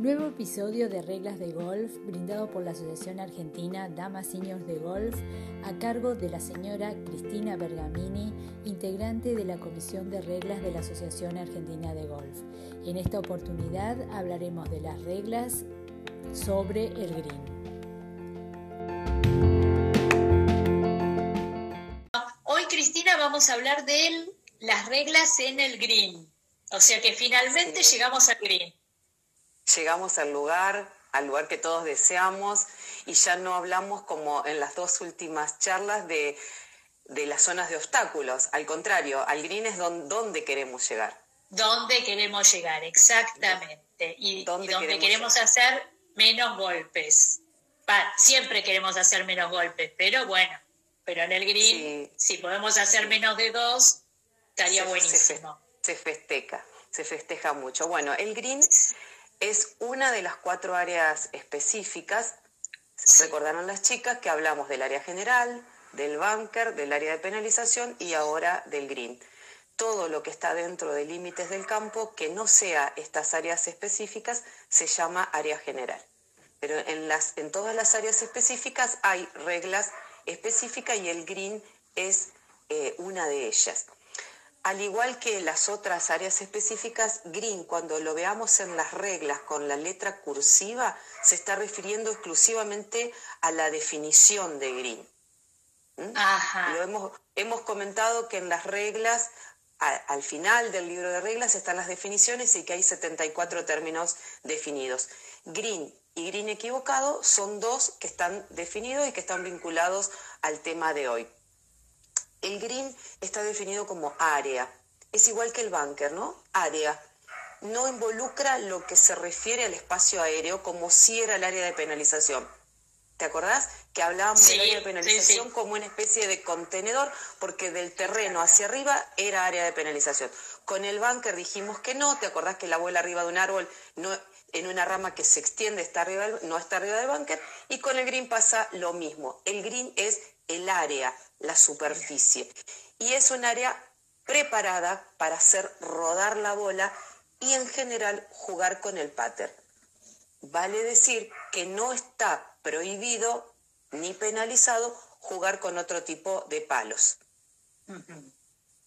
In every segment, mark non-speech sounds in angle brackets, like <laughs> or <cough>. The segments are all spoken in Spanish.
Nuevo episodio de Reglas de Golf brindado por la Asociación Argentina Damas Seniors de Golf a cargo de la señora Cristina Bergamini, integrante de la Comisión de Reglas de la Asociación Argentina de Golf. En esta oportunidad hablaremos de las reglas sobre el green. Hoy Cristina vamos a hablar de las reglas en el green. O sea que finalmente llegamos al green llegamos al lugar, al lugar que todos deseamos y ya no hablamos como en las dos últimas charlas de, las zonas de obstáculos. Al contrario, al green es donde, queremos llegar. ¿Dónde queremos llegar? Exactamente. Y donde queremos, hacer menos golpes. siempre queremos hacer menos golpes, pero bueno, pero en el green, si podemos hacer menos de dos, estaría buenísimo. Se, se festeja, se festeja mucho. Bueno, el green es una de las cuatro áreas específicas. Recordaron las chicas que hablamos del área general, del bunker, del área de penalización y ahora del green. Todo lo que está dentro de límites del campo que no sea estas áreas específicas se llama área general. Pero en, las, en todas las áreas específicas hay reglas específicas y el green es eh, una de ellas. Al igual que las otras áreas específicas, green, cuando lo veamos en las reglas con la letra cursiva, se está refiriendo exclusivamente a la definición de green. ¿Mm? Lo hemos, hemos comentado que en las reglas, al final del libro de reglas están las definiciones y que hay 74 términos definidos. Green y green equivocado son dos que están definidos y que están vinculados al tema de hoy. El green está definido como área. Es igual que el bunker, ¿no? Área. No involucra lo que se refiere al espacio aéreo como si era el área de penalización. ¿Te acordás? Que hablábamos del área de penalización como una especie de contenedor, porque del terreno hacia arriba era área de penalización. Con el bunker dijimos que no, ¿te acordás que la bola arriba de un árbol no, en una rama que se extiende está arriba no está arriba del bunker? Y con el green pasa lo mismo. El green es el área, la superficie. Y es un área preparada para hacer rodar la bola y en general jugar con el pater. Vale decir que no está prohibido ni penalizado jugar con otro tipo de palos.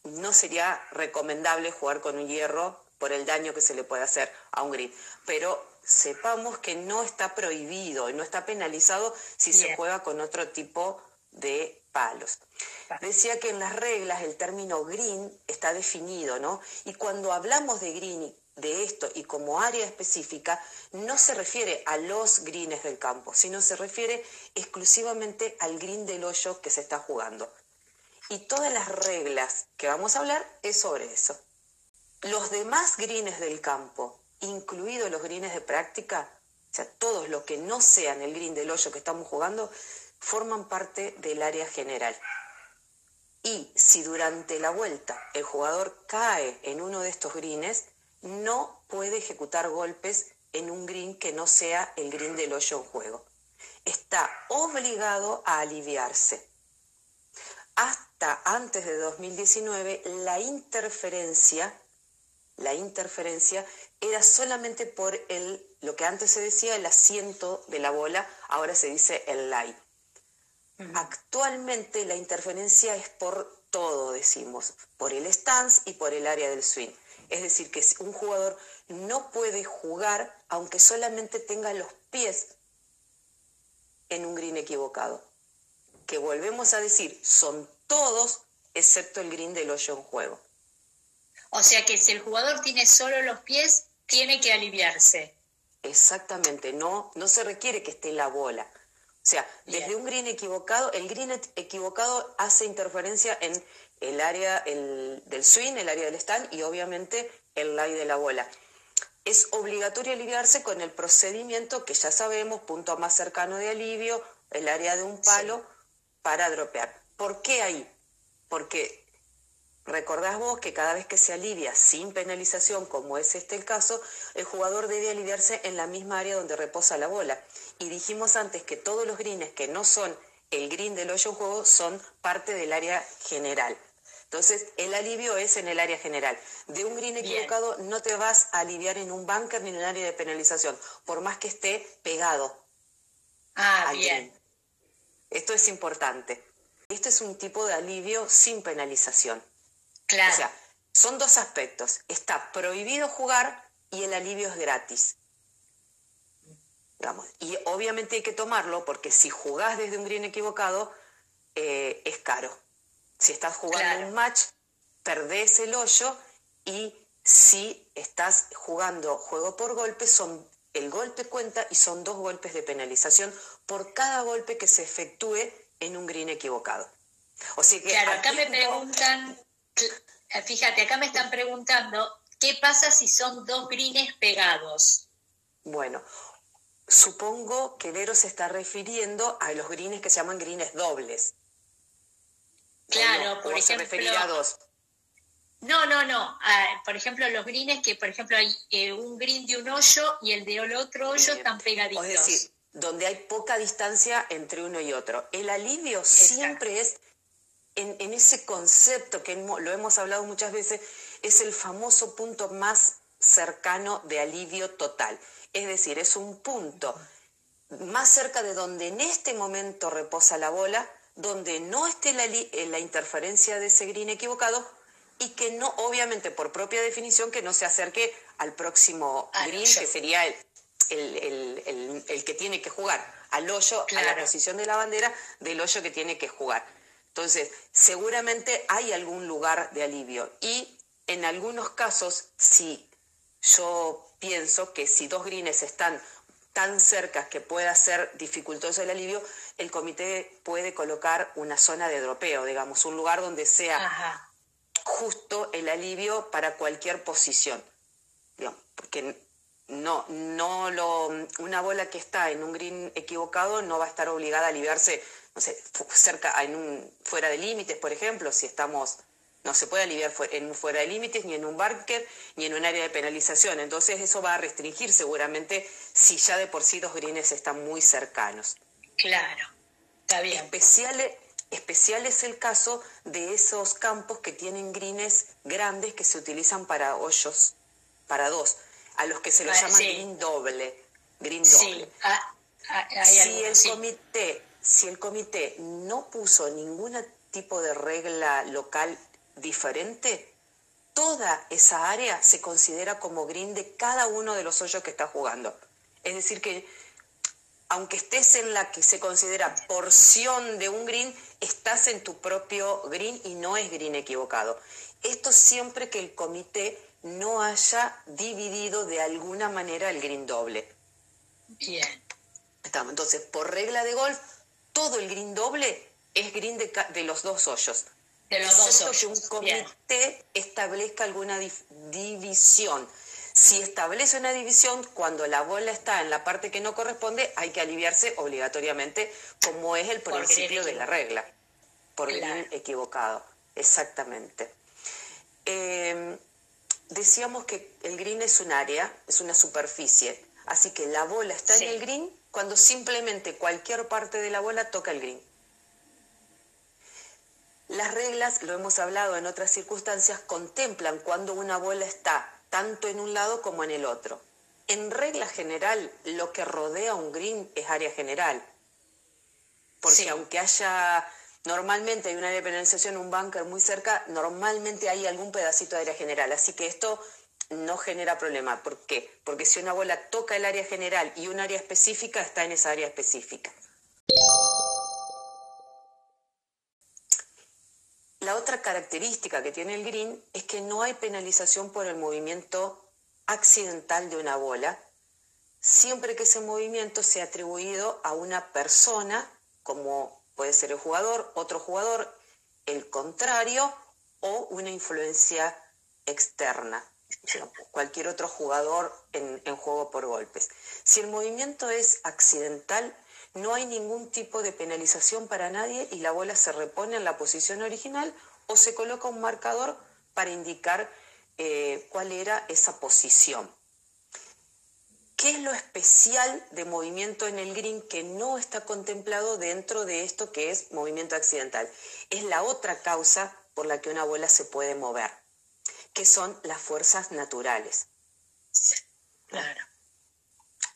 No sería recomendable jugar con un hierro por el daño que se le puede hacer a un green, pero sepamos que no está prohibido y no está penalizado si se juega con otro tipo de palos. Decía que en las reglas el término green está definido, ¿no? Y cuando hablamos de green, de esto y como área específica, no se refiere a los greens del campo, sino se refiere exclusivamente al green del hoyo que se está jugando. Y todas las reglas que vamos a hablar es sobre eso. Los demás greens del campo, incluidos los greens de práctica, o sea, todos los que no sean el green del hoyo que estamos jugando, forman parte del área general. Y si durante la vuelta el jugador cae en uno de estos greens, no puede ejecutar golpes en un green que no sea el green del hoyo en juego. Está obligado a aliviarse. Hasta antes de 2019, la interferencia, la interferencia era solamente por el, lo que antes se decía el asiento de la bola, ahora se dice el light. Actualmente la interferencia es por todo, decimos, por el stance y por el área del swing. Es decir, que un jugador no puede jugar aunque solamente tenga los pies en un green equivocado. Que volvemos a decir, son todos excepto el green del hoyo en juego. O sea que si el jugador tiene solo los pies, tiene que aliviarse. Exactamente, no, no se requiere que esté la bola. O sea, desde un green equivocado, el green equivocado hace interferencia en el área del swing, el área del stand y obviamente el lie de la bola. Es obligatorio aliviarse con el procedimiento que ya sabemos, punto más cercano de alivio, el área de un palo para dropear. ¿Por qué ahí? Porque Recordás vos que cada vez que se alivia sin penalización, como es este el caso, el jugador debe aliviarse en la misma área donde reposa la bola. Y dijimos antes que todos los greens que no son el green del hoyo juego son parte del área general. Entonces, el alivio es en el área general. De un green equivocado no te vas a aliviar en un bunker ni en un área de penalización, por más que esté pegado. Ah, bien. Esto es importante. Este es un tipo de alivio sin penalización. Claro. O sea, son dos aspectos. Está prohibido jugar y el alivio es gratis. Y obviamente hay que tomarlo porque si jugás desde un green equivocado, eh, es caro. Si estás jugando un match, perdés el hoyo y si estás jugando juego por golpe, son, el golpe cuenta y son dos golpes de penalización por cada golpe que se efectúe en un green equivocado. O sea que claro, acá me preguntan, fíjate, acá me están preguntando, ¿qué pasa si son dos greens pegados? Bueno, supongo que Vero se está refiriendo a los greens que se llaman greens dobles. Claro, por ejemplo. Se a dos. No, no, no. Ah, por ejemplo, los greens que, por ejemplo, hay eh, un green de un hoyo y el de otro hoyo están pegaditos. Es decir, donde hay poca distancia entre uno y otro. El alivio siempre es en, en, ese concepto que lo hemos hablado muchas veces, es el famoso punto más cercano de alivio total. Es decir, es un punto más cerca de donde en este momento reposa la bola, donde no esté la, eh, la interferencia de ese green equivocado y que no, obviamente por propia definición, que no se acerque al próximo green, que sería el, el, que tiene que jugar, al hoyo, a la posición de la bandera del hoyo que tiene que jugar. Entonces, seguramente hay algún lugar de alivio. Y en algunos casos, si yo pienso que si dos greens están tan cerca que pueda ser dificultoso el alivio, el comité puede colocar una zona de dropeo, digamos, un lugar donde sea justo el alivio para cualquier posición. porque no, no lo, una bola que está en un green equivocado no va a estar obligada a aliviarse, no sé, cerca, en un, fuera de límites, por ejemplo, si estamos no se puede aliviar en fuera de límites, ni en un bunker, ni en un área de penalización. Entonces eso va a restringir seguramente si ya de por sí los greens están muy cercanos. Claro, está bien. Especial, especial es el caso de esos campos que tienen greens grandes que se utilizan para hoyos, para dos, a los que se los llama green doble. Green doble. Ah, ah, si, el comité, si el comité no puso ningún tipo de regla local diferente, toda esa área se considera como green de cada uno de los hoyos que está jugando. Es decir, que aunque estés en la que se considera porción de un green, estás en tu propio green y no es green equivocado. Esto siempre que el comité no haya dividido de alguna manera el green doble. Bien. Entonces, por regla de golf, todo el green doble es green de, de los dos hoyos que un comité establezca alguna división. Si establece una división, cuando la bola está en la parte que no corresponde, hay que aliviarse obligatoriamente, como es el principio de la regla, por el equivocado. Exactamente. Em, decíamos que el green es un área, es una superficie, así que la bola está en el green cuando simplemente cualquier parte de la bola toca el green. Las reglas, lo hemos hablado en otras circunstancias, contemplan cuando una bola está tanto en un lado como en el otro. En regla general, lo que rodea un green es área general. Porque aunque haya, normalmente hay una área de penalización, un bunker muy cerca, normalmente hay algún pedacito de área general. Así que esto no genera problema. ¿Por qué? Porque si una bola toca el área general y un área específica, está en esa área específica. La otra característica que tiene el green es que no hay penalización por el movimiento accidental de una bola, siempre que ese movimiento sea atribuido a una persona, como puede ser el jugador, otro jugador, el contrario o una influencia externa, cualquier otro jugador en, juego por golpes. Si el movimiento es accidental, no hay ningún tipo de penalización para nadie y la bola se repone en la posición original o se coloca un marcador para indicar eh, cuál era esa posición. ¿Qué es lo especial de movimiento en el green que no está contemplado dentro de esto que es movimiento accidental? Es la otra causa por la que una bola se puede mover, que son las fuerzas naturales. Claro.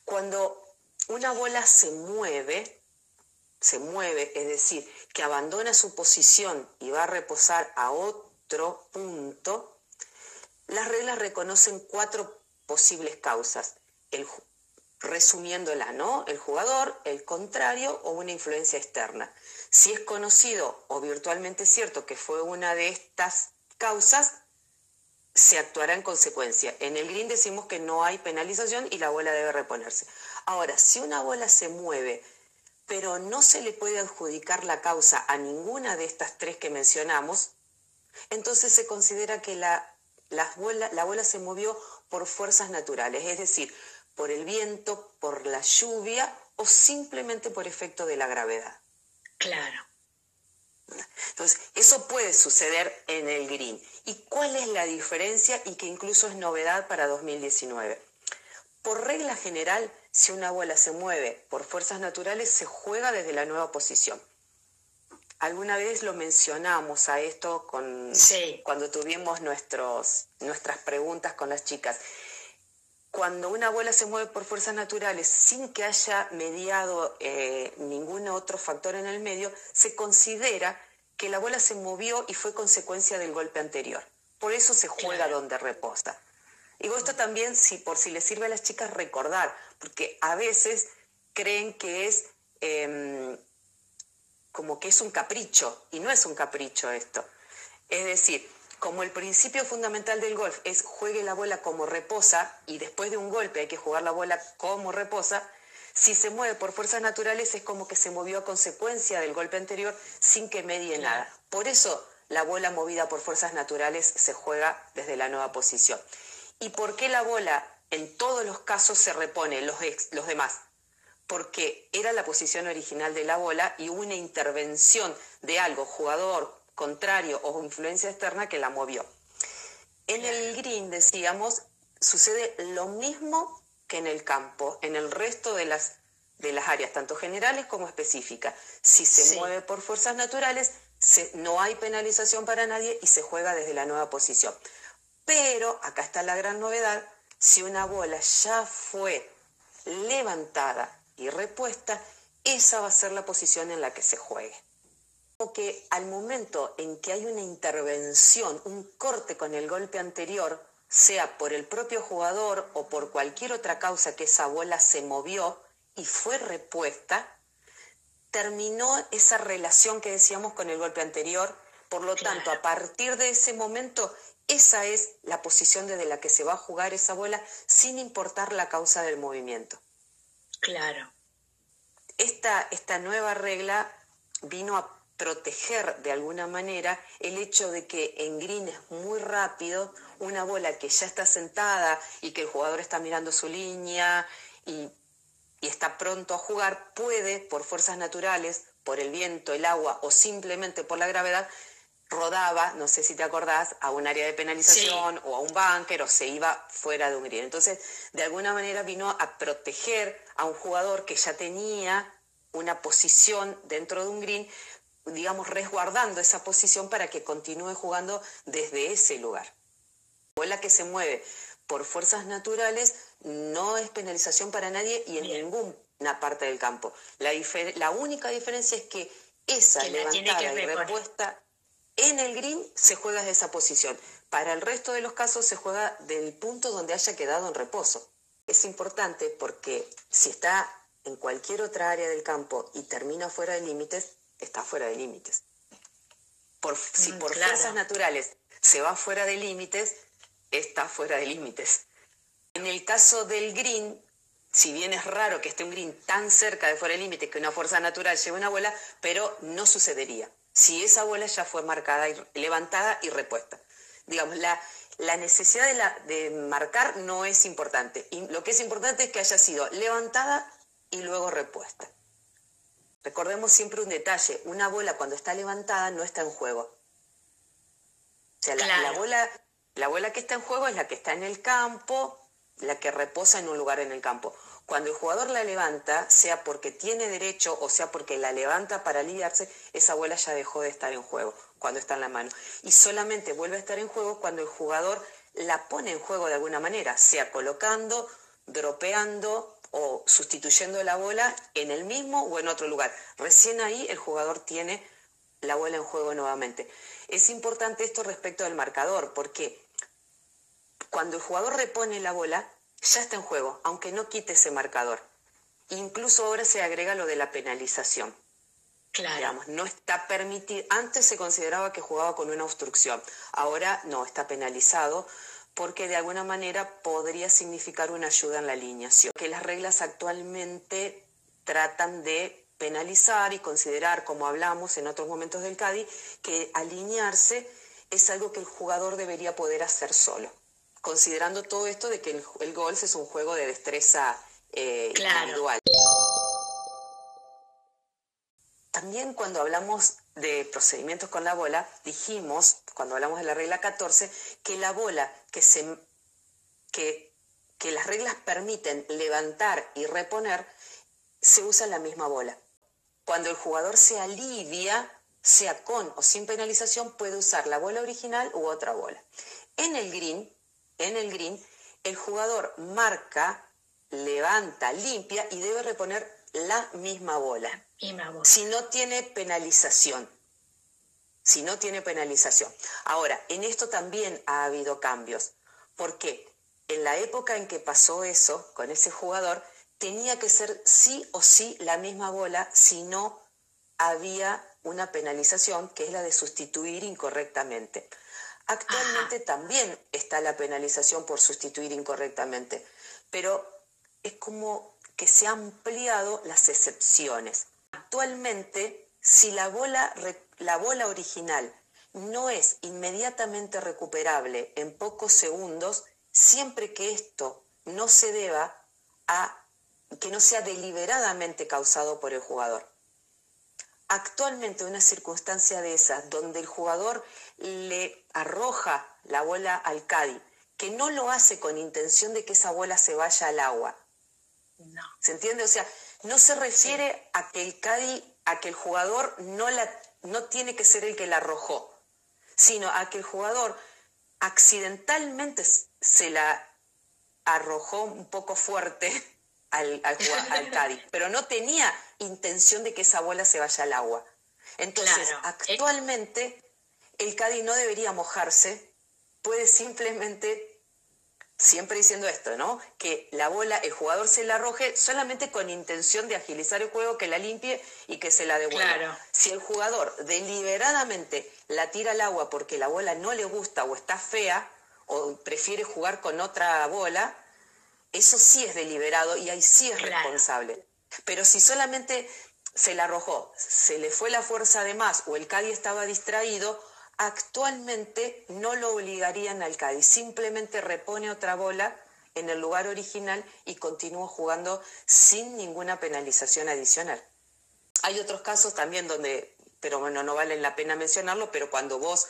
Cuando una bola se mueve, se mueve, es decir, que abandona su posición y va a reposar a otro punto, las reglas reconocen cuatro posibles causas. El, resumiéndola, ¿no? El jugador, el contrario o una influencia externa. Si es conocido o virtualmente cierto que fue una de estas causas, se actuará en consecuencia. En el green decimos que no hay penalización y la bola debe reponerse. Ahora, si una bola se mueve, pero no se le puede adjudicar la causa a ninguna de estas tres que mencionamos, entonces se considera que la, la, bola, la bola se movió por fuerzas naturales, es decir, por el viento, por la lluvia o simplemente por efecto de la gravedad. Claro. Entonces, eso puede suceder en el green. ¿Y cuál es la diferencia y que incluso es novedad para 2019? Por regla general, si una bola se mueve por fuerzas naturales, se juega desde la nueva posición. Alguna vez lo mencionamos a esto con, cuando tuvimos nuestros, nuestras preguntas con las chicas cuando una bola se mueve por fuerzas naturales sin que haya mediado eh, ningún otro factor en el medio, se considera que la bola se movió y fue consecuencia del golpe anterior. Por eso se juega donde reposa. Digo esto también si, por si les sirve a las chicas recordar, porque a veces creen que es em, como que es un capricho, y no es un capricho esto. Es decir, como el principio fundamental del golf es juegue la bola como reposa y después de un golpe hay que jugar la bola como reposa, si se mueve por fuerzas naturales es como que se movió a consecuencia del golpe anterior sin que medie nada. Por eso la bola movida por fuerzas naturales se juega desde la nueva posición. ¿Y por qué la bola en todos los casos se repone los, los demás? Porque era la posición original de la bola y hubo una intervención de algo, jugador, contrario o influencia externa que la movió. En el green, decíamos, sucede lo mismo que en el campo, en el resto de las, de las áreas, tanto generales como específicas. Si se mueve por fuerzas naturales, no hay penalización para nadie y se juega desde la nueva posición. Pero, acá está la gran novedad, si una bola ya fue levantada y repuesta, esa va a ser la posición en la que se juegue que al momento en que hay una intervención, un corte con el golpe anterior, sea por el propio jugador o por cualquier otra causa que esa bola se movió y fue repuesta, terminó esa relación que decíamos con el golpe anterior. Por lo tanto, a partir de ese momento, esa es la posición desde la que se va a jugar esa bola sin importar la causa del movimiento. Claro. Esta, esta nueva regla vino a proteger de alguna manera el hecho de que en green es muy rápido, una bola que ya está sentada y que el jugador está mirando su línea y, está pronto a jugar, puede, por fuerzas naturales, por el viento, el agua o simplemente por la gravedad, rodaba, no sé si te acordás, a un área de penalización o a un bunker o se iba fuera de un green. Entonces, de alguna manera vino a proteger a un jugador que ya tenía una posición dentro de un green digamos, resguardando esa posición para que continúe jugando desde ese lugar. La que se mueve por fuerzas naturales no es penalización para nadie y en ninguna parte del campo. La, la única diferencia es que esa levantada y repuesta en el green se juega desde esa posición. Para el resto de los casos se juega del punto donde haya quedado en reposo. Es importante porque si está en cualquier otra área del campo y termina fuera de límites, está fuera de límites. Por, si mm, por fuerzas naturales se va fuera de límites, está fuera de límites. En el caso del green, si bien es raro que esté un green tan cerca de fuera de límites que una fuerza natural lleve una bola, pero no sucedería si esa bola ya fue marcada, y, levantada y repuesta. Digamos, la, la necesidad de, la, de marcar no es importante. Y lo que es importante es que haya sido levantada y luego repuesta. Recordemos siempre un detalle, una bola cuando está levantada no está en juego. O sea, la, bola, la bola que está en juego es la que está en el campo, la que reposa en un lugar en el campo. Cuando el jugador la levanta, sea porque tiene derecho o sea porque la levanta para aliviarse, esa bola ya dejó de estar en juego. cuando está en la mano. Y solamente vuelve a estar en juego cuando el jugador la pone en juego de alguna manera, sea colocando, dropeando o sustituyendo la bola en el mismo o en otro lugar. Recién ahí el jugador tiene la bola en juego nuevamente. Es importante esto respecto del marcador, porque cuando el jugador repone la bola, ya está en juego, aunque no quite ese marcador. Incluso ahora se agrega lo de la penalización. Claro. no está permitido. Antes se consideraba que jugaba con una obstrucción. Ahora no, está penalizado porque de alguna manera podría significar una ayuda en la alineación. Que las reglas actualmente tratan de penalizar y considerar, como hablamos en otros momentos del CADI, que alinearse es algo que el jugador debería poder hacer solo, considerando todo esto de que el, golf es un juego de destreza eh, individual. También cuando hablamos de procedimientos con la bola, dijimos, cuando hablamos de la regla 14, que la bola que se que, que las reglas permiten levantar y reponer, se usa la misma bola. Cuando el jugador se alivia, sea con o sin penalización, puede usar la bola original u otra bola. En el green, en el green, el jugador marca, levanta, limpia y debe reponer la misma bola. Si no tiene penalización. Si no tiene penalización. Ahora, en esto también ha habido cambios. porque En la época en que pasó eso con ese jugador, tenía que ser sí o sí la misma bola si no había una penalización, que es la de sustituir incorrectamente. Actualmente también está la penalización por sustituir incorrectamente, pero es como que se han ampliado las excepciones. Actualmente, si la bola, la bola original no es inmediatamente recuperable en pocos segundos, siempre que esto no se deba a que no sea deliberadamente causado por el jugador. Actualmente una circunstancia de esas, donde el jugador le arroja la bola al Cádiz, que no lo hace con intención de que esa bola se vaya al agua, no. ¿Se entiende? O sea, no se refiere a que el Cádiz, a que el jugador no, la, no tiene que ser el que la arrojó, sino a que el jugador accidentalmente se la arrojó un poco fuerte <laughs> al, al, Cádiz, <laughs> pero no tenía intención de que esa bola se vaya al agua. Entonces, actualmente el Cádiz no debería mojarse, puede simplemente siempre diciendo esto, ¿no? Que la bola, el jugador se la arroje solamente con intención de agilizar el juego, que la limpie y que se la devuelva. Si el jugador deliberadamente la tira al agua porque la bola no le gusta o está fea o prefiere jugar con otra bola, eso sí es deliberado y ahí sí es responsable. Pero si solamente se la arrojó, se le fue la fuerza de más o el Cádiz estaba distraído, actualmente no lo obligarían al Cádiz, simplemente repone otra bola en el lugar original y continúa jugando sin ninguna penalización adicional. Hay otros casos también donde, pero bueno, no vale la pena mencionarlo, pero cuando vos,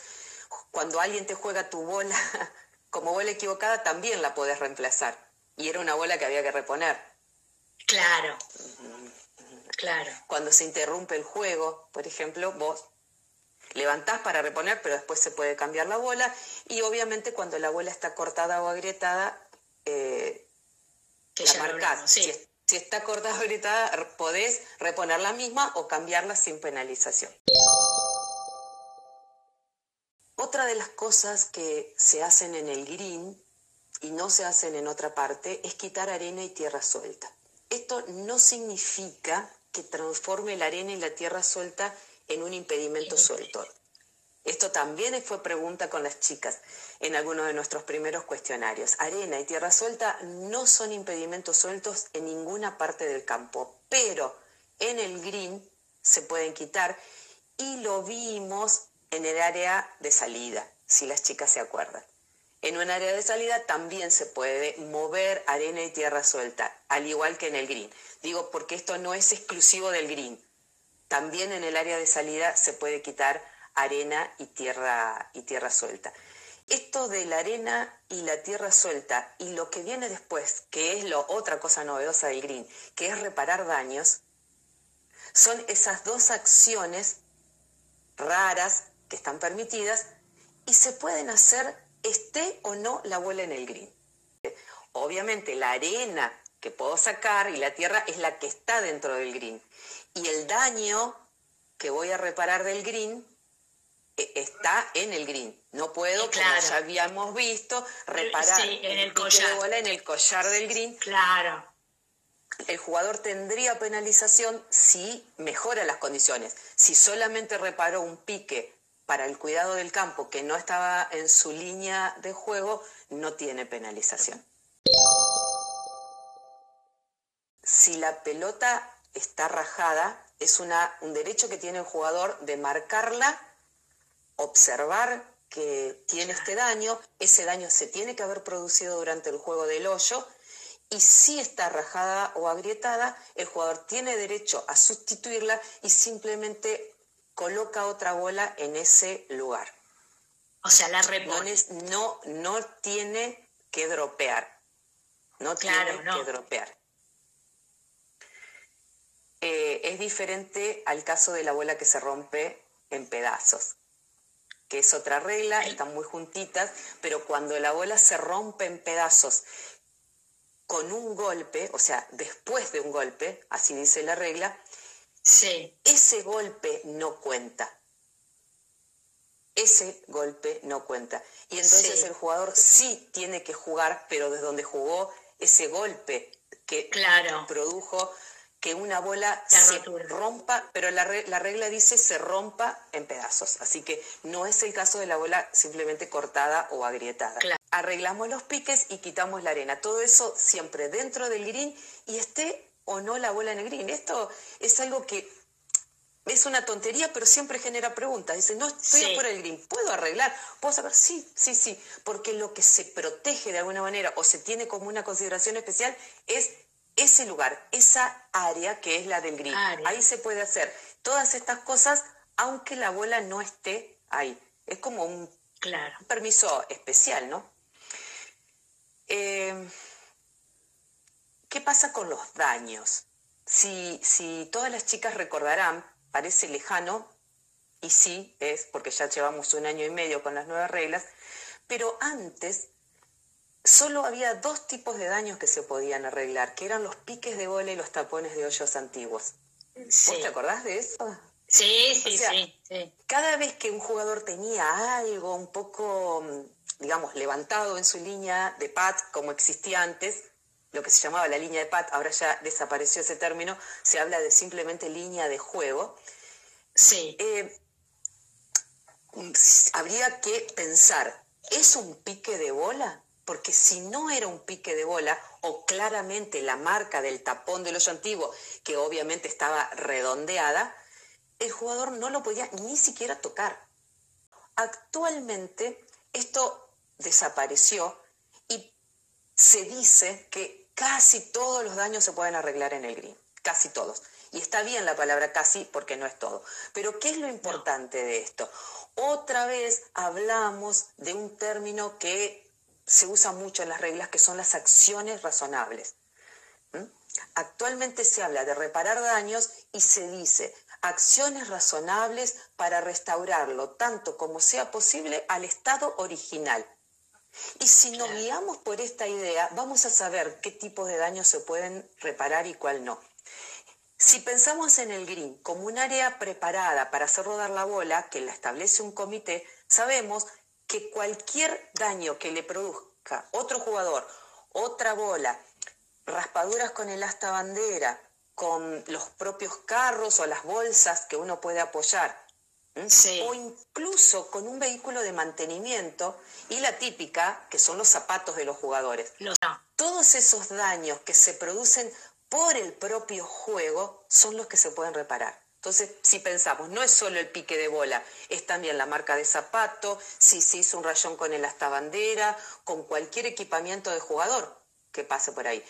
cuando alguien te juega tu bola <laughs> como bola equivocada, también la podés reemplazar. Y era una bola que había que reponer. Claro. Claro. Cuando se interrumpe el juego, por ejemplo, vos levantás para reponer, pero después se puede cambiar la bola. Y obviamente cuando la bola está cortada o agrietada, eh, la marcás. Si, está cortada o agrietada, podés reponer la misma o cambiarla sin penalización. Otra de las cosas que se hacen en el green y no se hacen en otra parte es quitar arena y tierra suelta. Esto no significa que transforme la arena y la tierra suelta en un impedimento suelto. Esto también fue pregunta con las chicas en algunos de nuestros primeros cuestionarios. Arena y tierra suelta no son impedimentos sueltos en ninguna parte del campo, pero en el green se pueden quitar y lo vimos en el área de salida, si las chicas se acuerdan. En un área de salida también se puede mover arena y tierra suelta, al igual que en el green. Digo porque esto no es exclusivo del green. También en el área de salida se puede quitar arena y tierra, y tierra suelta. Esto de la arena y la tierra suelta y lo que viene después, que es lo, otra cosa novedosa del green, que es reparar daños, son esas dos acciones raras que están permitidas y se pueden hacer esté o no la bola en el green. Obviamente la arena que puedo sacar y la tierra es la que está dentro del green. Y el daño que voy a reparar del green e, está en el green. No puedo, como ya habíamos visto, reparar en el, collar. bola en el collar del green. Claro. El jugador tendría penalización si mejora las condiciones. Si solamente reparó un pique para el cuidado del campo que no estaba en su línea de juego, no tiene penalización. Si la pelota está rajada, es una, un derecho que tiene el jugador de marcarla, observar que tiene este daño, ese daño se tiene que haber producido durante el juego del hoyo y si está rajada o agrietada, el jugador tiene derecho a sustituirla y simplemente coloca otra bola en ese lugar. O sea, la repone. No, no, tiene que dropear. No tiene que dropear. Eh, es diferente al caso de la bola que se rompe en pedazos, que es otra regla, están muy juntitas, pero cuando la bola se rompe en pedazos con un golpe, o sea, después de un golpe, así dice la regla, Sí. Ese golpe no cuenta. Ese golpe no cuenta. Y entonces el jugador sí tiene que jugar, pero desde donde jugó ese golpe que produjo que una bola se rompa, pero la, regla dice se rompa en pedazos. Así que no es el caso de la bola simplemente cortada o agrietada. Arreglamos los piques y quitamos la arena. Todo eso siempre dentro del green y esté o no la bola en el green. Esto es algo que es una tontería, pero siempre genera preguntas. Dice, no estoy por el green, ¿puedo arreglar? ¿Puedo saber? Sí, sí, sí, porque lo que se protege de alguna manera o se tiene como una consideración especial es ese lugar, esa área que es la del green. Ahí se puede hacer todas estas cosas aunque la bola no esté ahí. Es como un, permiso especial, ¿no? Eh, ¿Qué pasa con los daños? Si, si todas las chicas recordarán, parece lejano, y sí es, porque ya llevamos un año y medio con las nuevas reglas, pero antes solo había dos tipos de daños que se podían arreglar, que eran los piques de bola y los tapones de hoyos antiguos. ¿Vos te acordás de eso? Sí, sí, sí, Cada vez que un jugador tenía algo un poco, digamos, levantado en su línea de pat, como existía antes, lo que se llamaba la línea de PAT, ahora ya desapareció ese término, se habla de simplemente línea de juego. Sí. Eh, habría que pensar, ¿es un pique de bola? Porque si no era un pique de bola, o claramente la marca del tapón del hoyo antiguo, que obviamente estaba redondeada, el jugador no lo podía ni siquiera tocar. Actualmente esto desapareció y se dice que casi todos los daños se pueden arreglar en el green, casi todos. Y está bien la palabra casi porque no es todo. Pero ¿qué es lo importante de esto? Otra vez hablamos de un término que se usa mucho en las reglas, que son las acciones razonables. ¿Mm? Actualmente se habla de reparar daños y se dice acciones razonables para restaurarlo tanto como sea posible al estado original. Y si nos guiamos por esta idea, vamos a saber qué tipos de daños se pueden reparar y cuál no. Si pensamos en el green como un área preparada para hacer rodar la bola, que la establece un comité, sabemos que cualquier daño que le produzca otro jugador, otra bola, raspaduras con el asta bandera, con los propios carros o las bolsas que uno puede apoyar, o incluso con un vehículo de mantenimiento y la típica, que son los zapatos de los jugadores. Todos esos daños que se producen por el propio juego son los que se pueden reparar. Entonces, si pensamos, no es solo el pique de bola, es también la marca de zapato, si se hizo un rayón con el hasta bandera, con cualquier equipamiento de jugador que pase por ahí.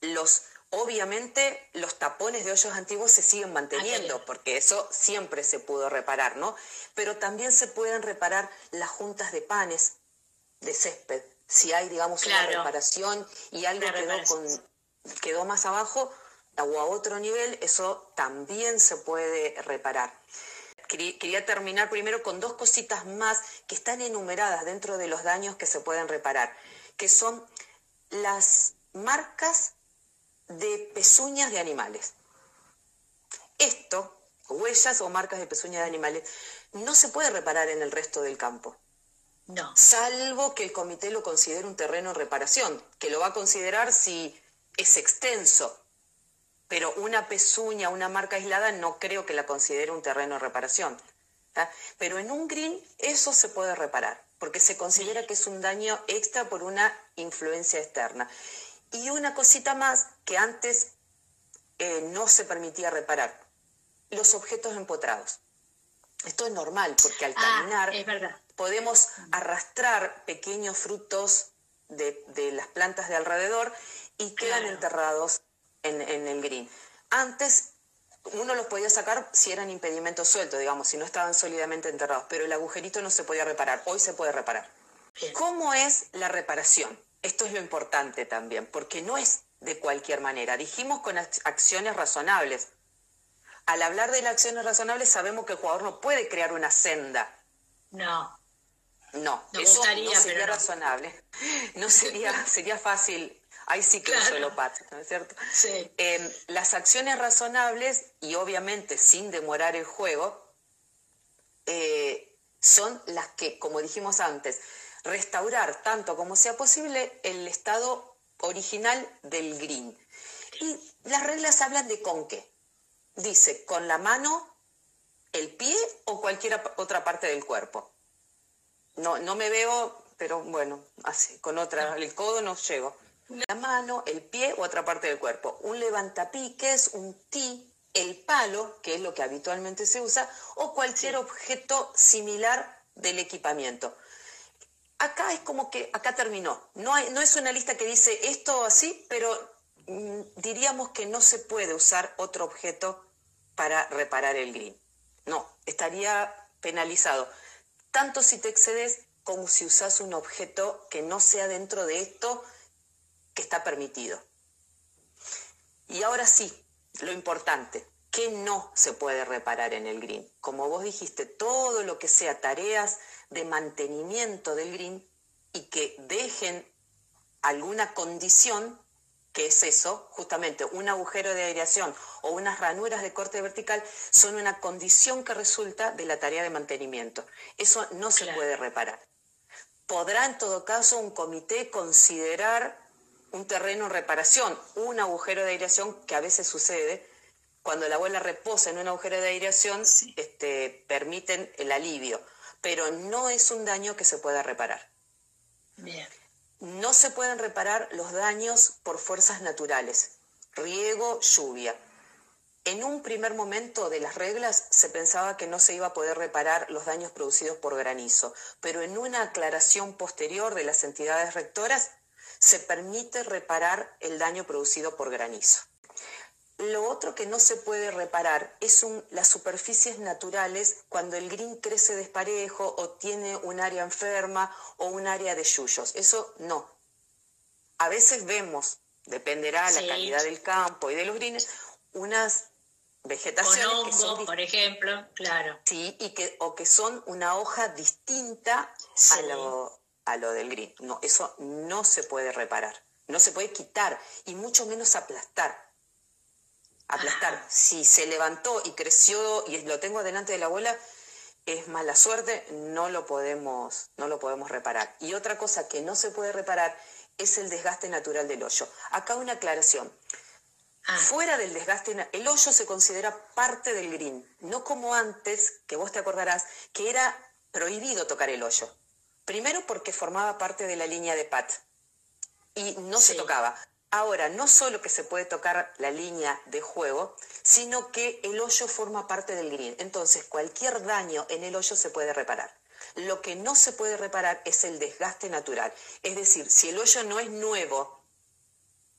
Los Obviamente los tapones de hoyos antiguos se siguen manteniendo, porque eso siempre se pudo reparar, ¿no? Pero también se pueden reparar las juntas de panes de césped. Si hay, digamos, una reparación y algo quedó, con, quedó más abajo o a otro nivel, eso también se puede reparar. quería terminar primero con dos cositas más que están enumeradas dentro de los daños que se pueden reparar, que son las marcas de pezuñas de animales. Esto, huellas o marcas de pezuñas de animales, no se puede reparar en el resto del campo. No. Salvo que el comité lo considere un terreno de reparación, que lo va a considerar si es extenso. Pero una pezuña, una marca aislada, no creo que la considere un terreno de reparación. Pero en un green eso se puede reparar, porque se considera que es un daño extra por una influencia externa. Y una cosita más que antes eh, no se permitía reparar, los objetos empotrados. Esto es normal, porque al ah, caminar podemos arrastrar pequeños frutos de, las plantas de alrededor y quedan enterrados en, en el green. Antes uno los podía sacar si eran impedimentos sueltos, digamos, si no estaban sólidamente enterrados, pero el agujerito no se podía reparar, hoy se puede reparar. ¿Cómo es la reparación? Esto es lo importante también, porque no es de cualquier manera. Dijimos con acciones razonables. Al hablar de las acciones razonables sabemos que el jugador no puede crear una senda. No. No, eso no sería razonable. <laughs> No sería, sería fácil hay ciclos claro. ¿no es cierto? Sí. Em, las acciones razonables y obviamente sin demorar el juego eh, son las que, como dijimos antes, restaurar tanto como sea posible el estado original del green. Y las reglas hablan de con qué. Dice, con la mano, el pie o cualquier otra parte del cuerpo. No, no me veo, pero bueno, así, con otra, el codo no llego la mano, el pie o otra parte del cuerpo. Un levantapiques, un ti, el palo, que es lo que habitualmente se usa, o cualquier objeto similar del equipamiento. Acá es como que, acá terminó. No, hay, no es una lista que dice esto así, pero mm, diríamos que no se puede usar otro objeto para reparar el green. No, estaría penalizado. Tanto si te excedes como si usas un objeto que no sea dentro de esto que está permitido. Y ahora sí, lo importante, ¿qué no se puede reparar en el green? Como vos dijiste, todo lo que sea tareas de mantenimiento del green y que dejen alguna condición, que es eso, justamente un agujero de aireación o unas ranuras de corte vertical, son una condición que resulta de la tarea de mantenimiento. Eso no se puede reparar. Podrá en todo caso un comité considerar un terreno en reparación, un agujero de aireación que a veces sucede, cuando la abuela reposa en un agujero de aireación, este, permiten el alivio, pero no es un daño que se pueda reparar. Bien. No se pueden reparar los daños por fuerzas naturales, riego, lluvia. En un primer momento de las reglas se pensaba que no se iba a poder reparar los daños producidos por granizo, pero en una aclaración posterior de las entidades rectoras se permite reparar el daño producido por granizo. Lo otro que no se puede reparar es las superficies naturales cuando el green crece desparejo o tiene un área enferma o un área de yuyos. Eso no. A veces vemos, dependerá la calidad del campo y de los greens, unas vegetaciones que son por ejemplo, claro. Sí, y que o que son una hoja distinta a lo a lo del green. No, eso no se puede reparar, no se puede quitar y mucho menos aplastar. Aplastar. Si se levantó y creció y lo tengo delante de la abuela, es mala suerte, no lo podemos, no lo podemos reparar. Y otra cosa que no se puede reparar es el desgaste natural del hoyo. Acá una aclaración. Ah. Fuera del desgaste, el hoyo se considera parte del green, no como antes, que vos te acordarás, que era prohibido tocar el hoyo. Primero porque formaba parte de la línea de PAT y no se tocaba. Ahora, no solo que se puede tocar la línea de juego, sino que el hoyo forma parte del green. Entonces, cualquier daño en el hoyo se puede reparar. Lo que no se puede reparar es el desgaste natural. Es decir, si el hoyo no es nuevo,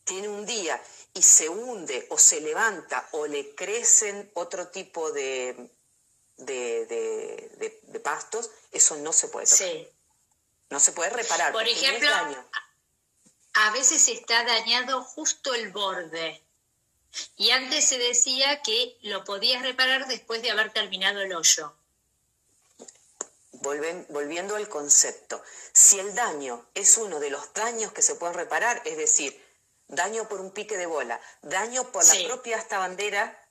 tiene un día y se hunde o se levanta o le crecen otro tipo de, de, pastos, eso no se puede tocar. No se puede reparar. Por ejemplo, a veces está dañado justo el borde. Y antes se decía que lo podías reparar después de haber terminado el hoyo. volviendo al concepto, si el daño es uno de los daños que se pueden reparar, es decir, daño por un pique de bola, daño por la propia esta bandera.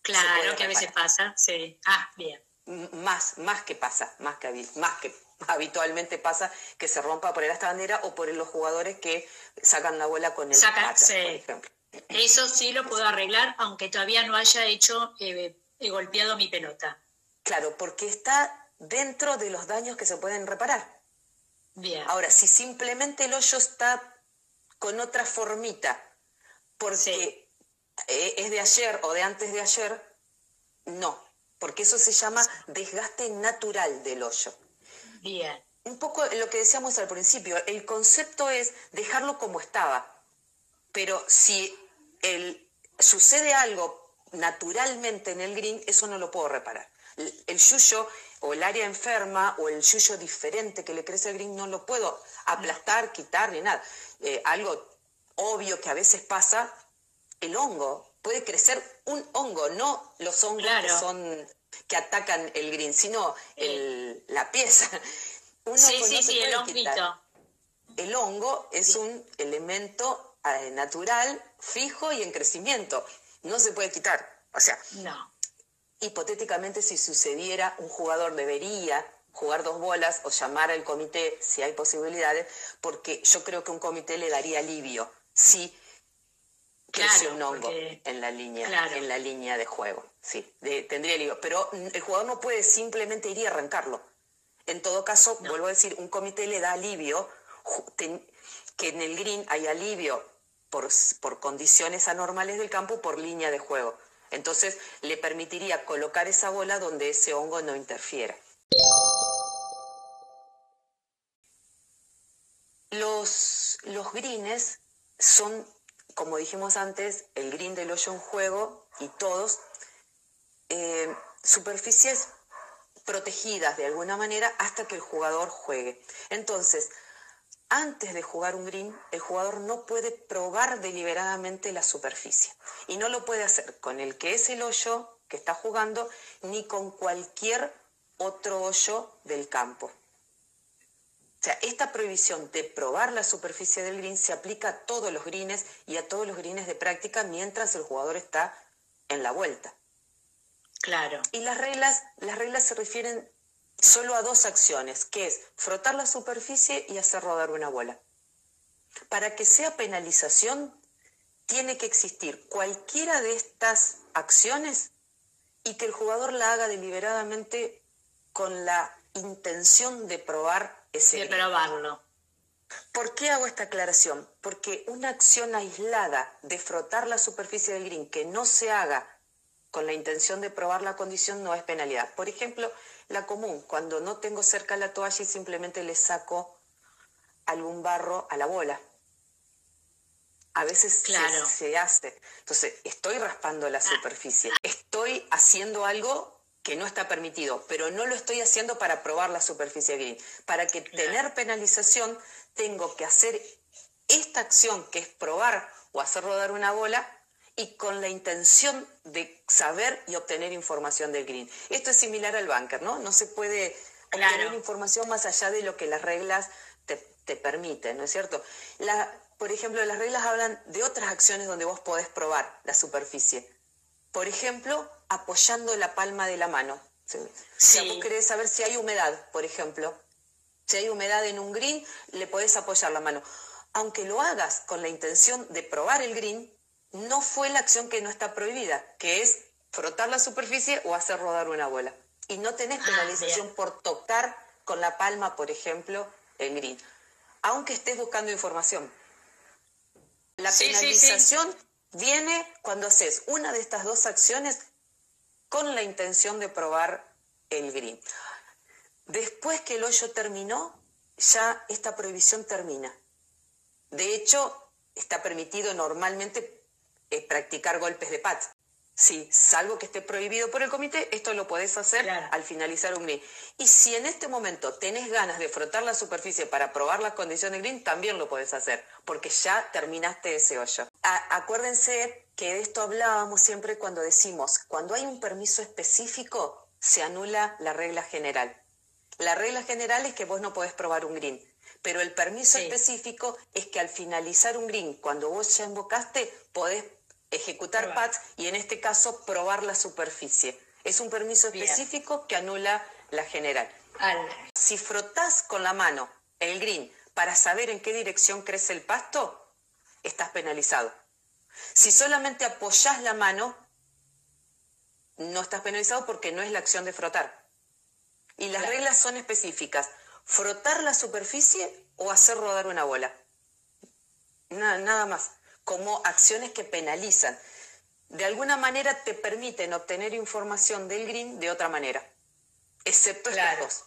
Claro, que a veces pasa, sí. Ah, bien. Más, más que pasa, más que, más que habitualmente pasa que se rompa por el bandera o por los jugadores que sacan la bola con el Saca, por ejemplo. Eso sí lo puedo arreglar, aunque todavía no haya hecho, eh, he golpeado mi pelota. Claro, porque está dentro de los daños que se pueden reparar. Bien. Ahora, si simplemente el hoyo está con otra formita, porque eh, es de ayer o de antes de ayer, no, porque eso se llama desgaste natural del hoyo. Bien. Un poco lo que decíamos al principio, el concepto es dejarlo como estaba, pero si el, sucede algo naturalmente en el green, eso no lo puedo reparar. El, yuyo o el área enferma o el yuyo diferente que le crece al green no lo puedo aplastar, quitar ni nada. Eh, algo obvio que a veces pasa, el hongo. Puede crecer un hongo, no los hongos que son que atacan el green, sino el, la pieza. <laughs> sí, sí, sí, el honguito. El hongo es un elemento eh, natural, fijo y en crecimiento. No se puede quitar. O sea, no. hipotéticamente si sucediera, un jugador debería jugar dos bolas o llamar al comité si hay posibilidades, porque yo creo que un comité le daría alivio si crece un hongo en la línea, en la línea de juego. Sí, tendría alivio. Pero el jugador no puede simplemente ir y arrancarlo. En todo caso, vuelvo a decir, un comité le da alivio, que en el green hay alivio por, por condiciones anormales del campo por línea de juego. Entonces le permitiría colocar esa bola donde ese hongo no interfiera. Los, los greens son, como dijimos antes, el green del hoyo en juego y todos, eh, superficies protegidas de alguna manera hasta que el jugador juegue. Entonces, antes de jugar un green, el jugador no puede probar deliberadamente la superficie. Y no lo puede hacer con el que es el hoyo que está jugando, ni con cualquier otro hoyo del campo. O sea, esta prohibición de probar la superficie del green se aplica a todos los greens y a todos los greens de práctica mientras el jugador está en la vuelta. Claro. Y las reglas, las reglas se refieren solo a dos acciones, que es frotar la superficie y hacer rodar una bola. Para que sea penalización, tiene que existir cualquiera de estas acciones y que el jugador la haga deliberadamente con la intención de probar ese. De probarlo. ¿Por qué hago esta aclaración? Porque una acción aislada de frotar la superficie del green que no se haga con la intención de probar la condición no es penalidad. Por ejemplo, la común, cuando no tengo cerca la toalla y simplemente le saco algún barro a la bola. A veces se, hace. Entonces, estoy raspando la superficie. Estoy haciendo algo que no está permitido, pero no lo estoy haciendo para probar la superficie green. Para que tener penalización, tengo que hacer esta acción, que es probar o hacer rodar una bola, y con la intención de saber y obtener información del green. Esto es similar al bunker, ¿no? No se puede obtener información más allá de lo que las reglas te, permiten, ¿no es cierto? La, por ejemplo, las reglas hablan de otras acciones donde vos podés probar la superficie. Por ejemplo, apoyando la palma de la mano. Si vos querés saber si hay humedad, por ejemplo. Si hay humedad en un green, le podés apoyar la mano. Aunque lo hagas con la intención de probar el green, no fue la acción que no está prohibida, que es frotar la superficie o hacer rodar una bola. Y no tenés ah, penalización por tocar con la palma, por ejemplo, el green, aunque estés buscando información. La penalización viene cuando haces una de estas dos acciones con la intención de probar el green. Después que el hoyo terminó, ya esta prohibición termina. De hecho, está permitido normalmente practicar golpes de pads. Sí, salvo que esté prohibido por el comité, esto lo podés hacer al finalizar un green. Y si en este momento tenés ganas de frotar la superficie para probar las condiciones green, también lo podés hacer, porque ya terminaste ese hoyo. acuérdense que de esto hablábamos siempre cuando decimos, cuando hay un permiso específico, se anula la regla general. La regla general es que vos no podés probar un green, pero el permiso específico es que al finalizar un green, cuando vos ya invocaste, podés ejecutar pads y en este caso probar la superficie. Es un permiso específico que anula la general. Si frotás con la mano el green para saber en qué dirección crece el pasto, estás penalizado. Si solamente apoyás la mano, no estás penalizado porque no es la acción de frotar. Y las reglas son específicas. Frotar la superficie o hacer rodar una bola. Nada, nada más. Como acciones que penalizan. De alguna manera te permiten obtener información del green de otra manera. Excepto estas dos.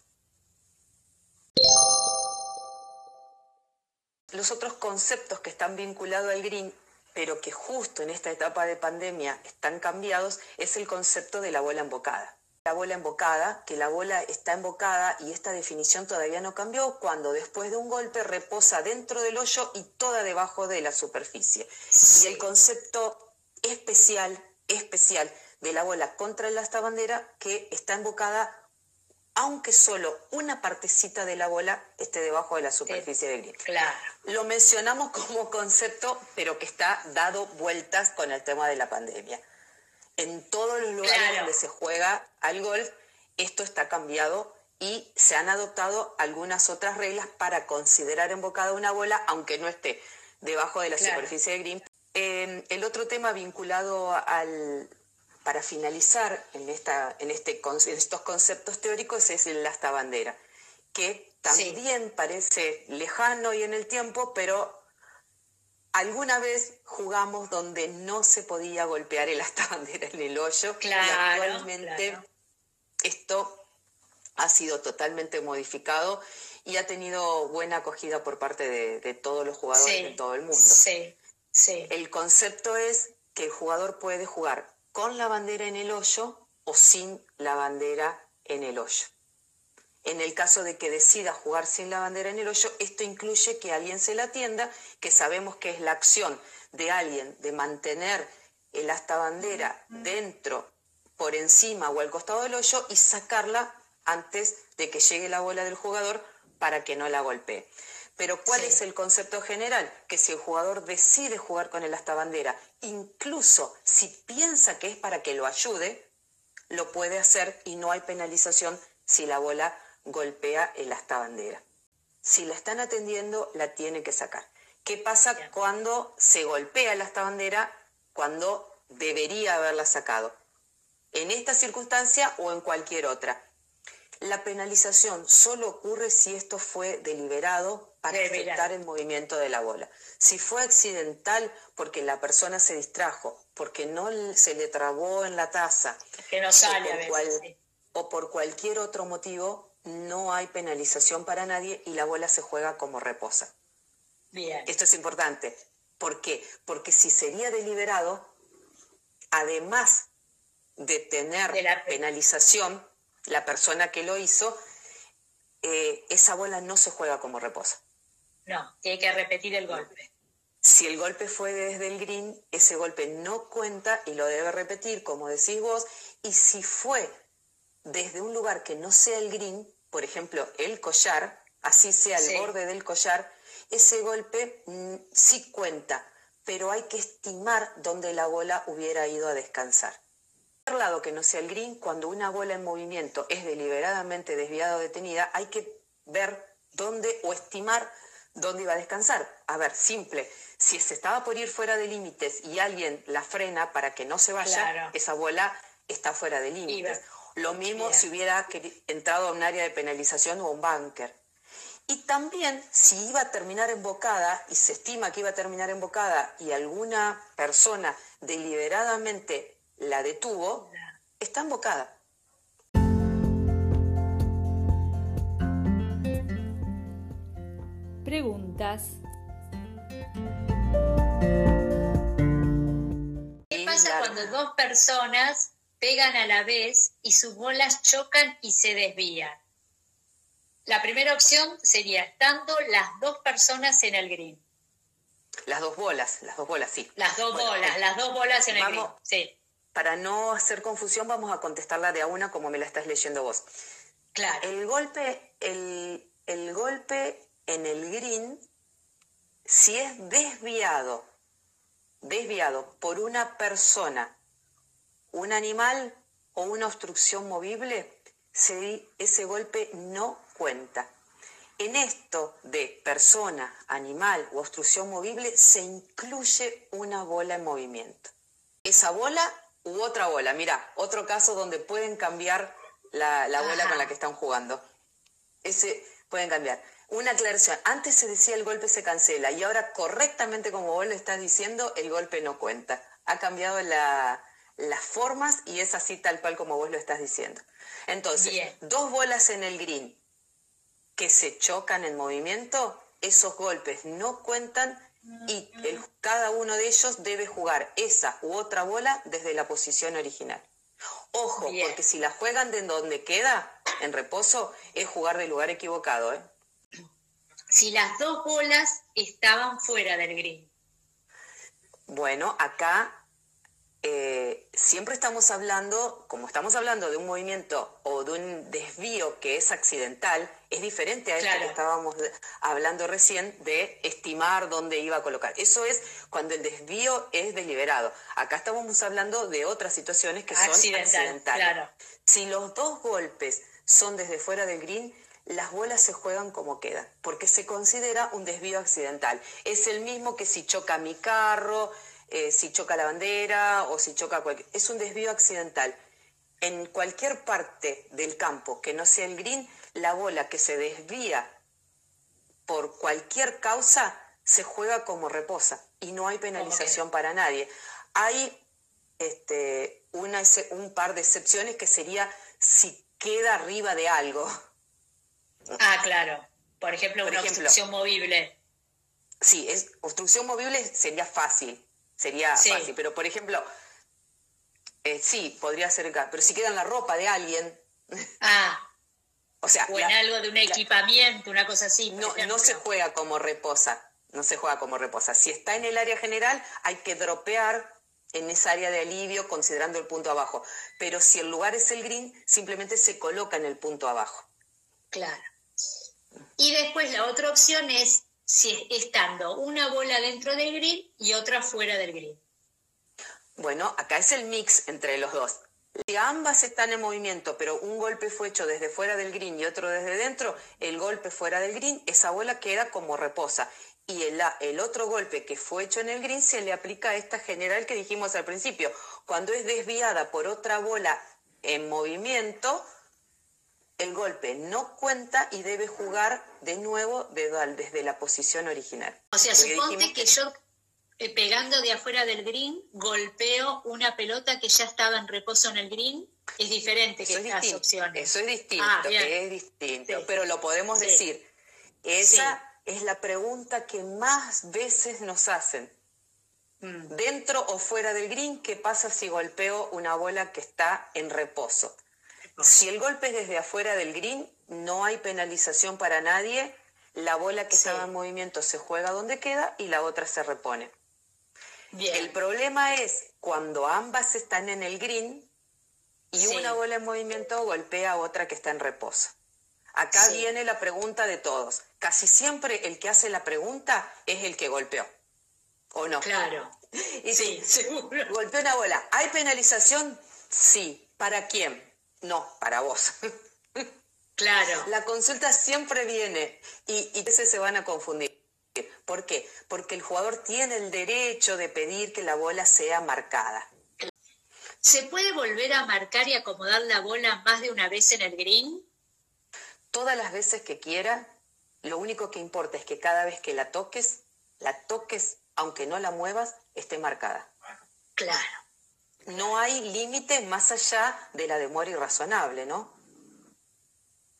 Los otros conceptos que están vinculados al green, pero que justo en esta etapa de pandemia están cambiados, es el concepto de la bola embocada. La bola embocada, que la bola está embocada y esta definición todavía no cambió, cuando después de un golpe reposa dentro del hoyo y toda debajo de la superficie. Y el concepto especial, especial de la bola contra el bandera que está embocada aunque solo una partecita de la bola esté debajo de la superficie del green. Claro. Lo mencionamos como concepto, pero que está dado vueltas con el tema de la pandemia. En todos los lugares donde se juega al golf, esto está cambiado y se han adoptado algunas otras reglas para considerar embocada una bola, aunque no esté debajo de la superficie del green. Eh, el otro tema vinculado al, para finalizar en, esta, en, este, estos conceptos teóricos es el asta bandera, que también parece lejano y en el tiempo, pero alguna vez jugamos donde no se podía golpear el <laughs> bandera en el hoyo y actualmente esto ha sido totalmente modificado y ha tenido buena acogida por parte de, todos los jugadores de todo el mundo. Sí, sí. El concepto es que el jugador puede jugar con la bandera en el hoyo o sin la bandera en el hoyo. En el caso de que decida jugar sin la bandera en el hoyo, esto incluye que alguien se la atienda, que sabemos que es la acción de alguien de mantener el asta bandera dentro, por encima o al costado del hoyo y sacarla antes de que llegue la bola del jugador para que no la golpee. Pero ¿cuál es el concepto general? Que si el jugador decide jugar con el asta bandera, incluso si piensa que es para que lo ayude, lo puede hacer y no hay penalización si la bola golpea el asta bandera. Si la están atendiendo, la tiene que sacar. ¿Qué pasa cuando se golpea el asta bandera cuando debería haberla sacado? En esta circunstancia o en cualquier otra. La penalización solo ocurre si esto fue deliberado para afectar el movimiento de la bola. Si fue accidental porque la persona se distrajo, porque no se le trabó en la taza, que no sale o, o por cualquier otro motivo, no hay penalización para nadie y la bola se juega como reposa. Bien. Esto es importante. ¿Por qué? Porque si sería deliberado, además de tener penalización, la persona que lo hizo, eh, esa bola no se juega como reposa. No, tiene que repetir el golpe. Si el golpe fue desde el green, ese golpe no cuenta y lo debe repetir, como decís vos. Y si fue desde un lugar que no sea el green, por ejemplo, el collar, así sea el borde del collar, ese golpe mm, sí cuenta, pero hay que estimar dónde la bola hubiera ido a descansar. Por lado que no sea el green, cuando una bola en movimiento es deliberadamente desviada o detenida, hay que ver dónde o estimar ¿dónde iba a descansar? A ver, simple, si se estaba por ir fuera de límites y alguien la frena para que no se vaya, esa bola está fuera de límites. Lo mismo si hubiera entrado a un área de penalización o un búnker. Y también si iba a terminar embocada y se estima que iba a terminar embocada y alguna persona deliberadamente la detuvo, está embocada. Preguntas. ¿Qué pasa cuando dos personas pegan a la vez y sus bolas chocan y se desvían? La primera opción sería estando las dos personas en el green. Las dos bolas, las dos bolas, sí. Las dos bolas, las dos bolas en el green. Sí. Para no hacer confusión, vamos a contestarla de a una como me la estás leyendo vos. Claro. El golpe, el, el golpe en el green, si es desviado, desviado por una persona, un animal o una obstrucción movible, ese golpe no cuenta. En esto de persona, animal o obstrucción movible se incluye una bola en movimiento. Esa bola u otra bola, mira, otro caso donde pueden cambiar la, bola con la que están jugando. Ese pueden cambiar. Una aclaración, antes se decía el golpe se cancela y ahora correctamente como vos lo estás diciendo, el golpe no cuenta. Ha cambiado las formas y es así tal cual como vos lo estás diciendo. Entonces, dos bolas en el green que se chocan en movimiento, esos golpes no cuentan y cada uno de ellos debe jugar esa u otra bola desde la posición original. Ojo, porque si la juegan de donde queda, en reposo, es jugar del lugar equivocado. ¿eh? Si las dos bolas estaban fuera del green. Bueno, acá eh, siempre estamos hablando, como estamos hablando de un movimiento o de un desvío que es accidental, es diferente a esto que estábamos hablando recién de estimar dónde iba a colocar. Eso es cuando el desvío es deliberado. Acá estamos hablando de otras situaciones que son accidentales. Si los dos golpes son desde fuera del green, las bolas se juegan como quedan, porque se considera un desvío accidental. Es el mismo que si choca mi carro, eh, si choca la bandera o si choca cualquier... Es un desvío accidental. En cualquier parte del campo que no sea el green, la bola que se desvía por cualquier causa se juega como reposa y no hay penalización para nadie. Hay este, una, un par de excepciones que sería si queda arriba de algo. Ah, claro. Por ejemplo, una obstrucción movible. Sí, es, obstrucción movible sería fácil sería fácil. Pero, por ejemplo, eh, sí, podría ser acá, pero si queda en la ropa de alguien. <laughs> Ah. o sea, o en algo de un equipamiento, una cosa así. No, no se juega como reposa, no se juega como reposa. Si está en el área general, hay que dropear en esa área de alivio considerando el punto abajo. Pero si el lugar es el green, simplemente se coloca en el punto abajo. Claro. Y después la otra opción es si estando una bola dentro del green y otra fuera del green. Bueno, acá es el mix entre los dos. Si ambas están en movimiento, pero un golpe fue hecho desde fuera del green y otro desde dentro, el golpe fuera del green, esa bola queda como reposa. Y el, el otro golpe que fue hecho en el green se le aplica a esta general que dijimos al principio. Cuando es desviada por otra bola en movimiento, el golpe no cuenta y debe jugar de nuevo desde la posición original. O sea, suponte que yo eh, pegando de afuera del green golpeo una pelota que ya estaba en reposo en el green, es diferente que estas opciones. Eso es distinto, ah, es distinto, pero lo podemos decir. Esa es la pregunta que más veces nos hacen. Mm. Dentro o fuera del green, ¿qué pasa si golpeo una bola que está en reposo? Si el golpe es desde afuera del green, no hay penalización para nadie. La bola que estaba en movimiento se juega donde queda y la otra se repone. El problema es cuando ambas están en el green y una bola en movimiento golpea a otra que está en reposo. Acá viene la pregunta de todos. Casi siempre el que hace la pregunta es el que golpeó. ¿O no? Claro. <laughs> Y sí, <laughs> seguro. Golpeó una bola. ¿Hay penalización? Sí. ¿Para quién? No, para vos. <laughs> Claro. La consulta siempre viene y, y veces se van a confundir. ¿Por qué? Porque el jugador tiene el derecho de pedir que la bola sea marcada. ¿Se puede volver a marcar y acomodar la bola más de una vez en el green? Todas las veces que quiera. Lo único que importa es que cada vez que la toques, la toques, aunque no la muevas, esté marcada. Claro no hay límite más allá de la demora irrazonable, ¿no?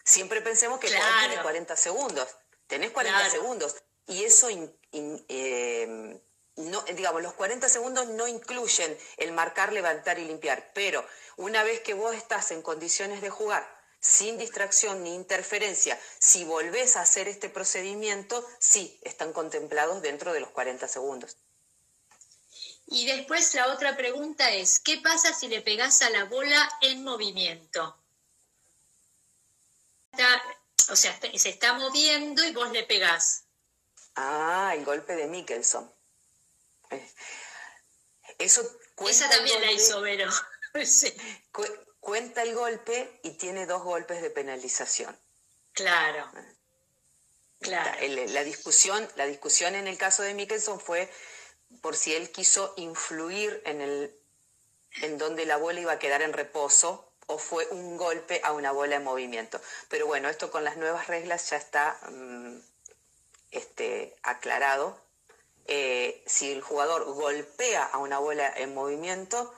Siempre pensemos que claro. tiene 40 segundos. Tenés 40 segundos. Y eso, eh, no, digamos, los 40 segundos no incluyen el marcar, levantar y limpiar. Pero una vez que vos estás en condiciones de jugar, sin distracción ni interferencia, si volvés a hacer este procedimiento, sí, están contemplados dentro de los 40 segundos. Y después la otra pregunta es, ¿qué pasa si le pegas a la bola en movimiento? está, o sea, se está moviendo y vos le pegás. Ah, el golpe de Mickelson. Eh, eso Esa también la hizo Vero. <laughs> cuenta el golpe y tiene dos golpes de penalización. Claro. Claro. La, discusión, la discusión en el caso de Mickelson fue por si él quiso influir en el en donde la bola iba a quedar en reposo o fue un golpe a una bola en movimiento. Pero bueno, esto con las nuevas reglas ya está mm, este, aclarado. Eh, si el jugador golpea a una bola en movimiento,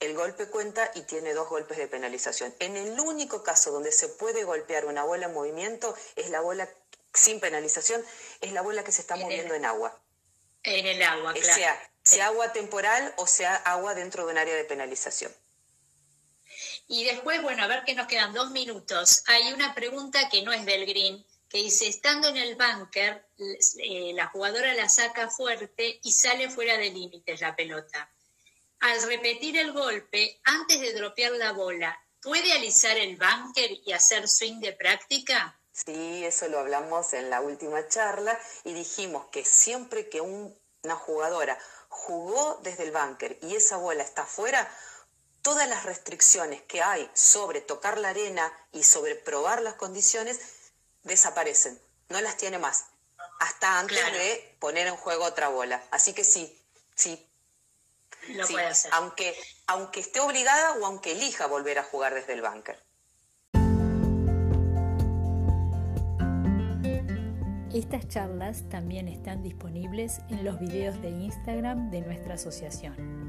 el golpe cuenta y tiene dos golpes de penalización. En el único caso donde se puede golpear una bola en movimiento es la bola sin penalización, es la bola que se está moviendo en agua. En el agua, claro. Sea, sea agua temporal o sea agua dentro de un área de penalización. Y después, bueno, a ver que nos quedan dos minutos. Hay una pregunta que no es del green, que dice, estando en el bunker, eh, la jugadora la saca fuerte y sale fuera de límites la pelota. Al repetir el golpe, antes de dropear la bola, ¿puede alisar el bunker y hacer swing de práctica? Sí, eso lo hablamos en la última charla y dijimos que siempre que una jugadora jugó desde el bunker y esa bola está fuera, todas las restricciones que hay sobre tocar la arena y sobre probar las condiciones desaparecen, no las tiene más, hasta antes de poner en juego otra bola. Así que sí, sí. Lo puede hacer. Aunque, aunque esté obligada o aunque elija volver a jugar desde el bunker. Estas charlas también están disponibles en los videos de Instagram de nuestra asociación.